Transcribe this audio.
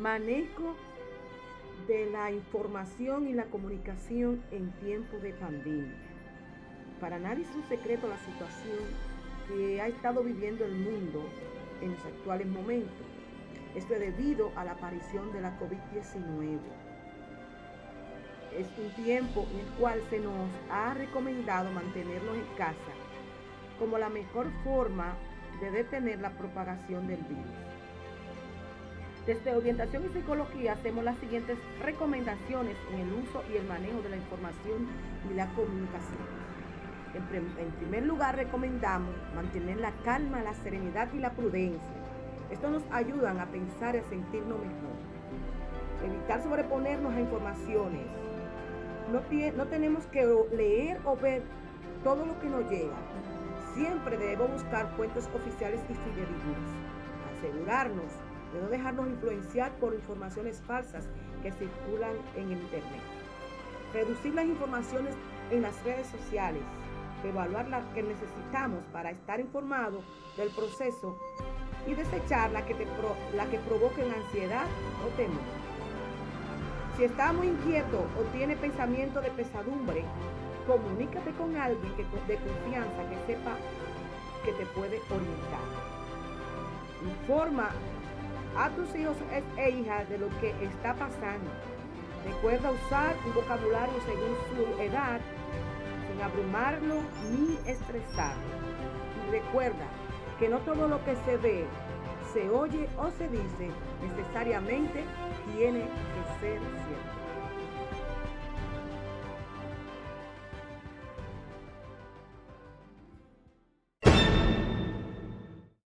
Manejo de la información y la comunicación en tiempo de pandemia. Para nadie es un secreto la situación que ha estado viviendo el mundo en los actuales momentos. Esto es debido a la aparición de la COVID-19. Es un tiempo en el cual se nos ha recomendado mantenernos en casa como la mejor forma de detener la propagación del virus. Desde Orientación y Psicología hacemos las siguientes recomendaciones en el uso y el manejo de la información y la comunicación. En, primer lugar, recomendamos mantener la calma, la serenidad y la prudencia. Esto nos ayuda a pensar y a sentirnos mejor. Evitar sobreponernos a informaciones. No, no tenemos que leer o ver todo lo que nos llega. Siempre debemos buscar fuentes oficiales y fidedignas. Asegurarnos de no dejarnos influenciar por informaciones falsas que circulan en Internet. Reducir las informaciones en las redes sociales, evaluar las que necesitamos para estar informados del proceso y desechar la que, la que provoquen ansiedad o temor. Si está muy inquieto o tiene pensamiento de pesadumbre, comunícate con alguien que, de confianza que sepa que te puede orientar. Informa a tus hijos e hijas de lo que está pasando. Recuerda usar un vocabulario según su edad, sin abrumarlo ni estresarlo. Y recuerda que no todo lo que se ve, se oye o se dice necesariamente tiene que ser.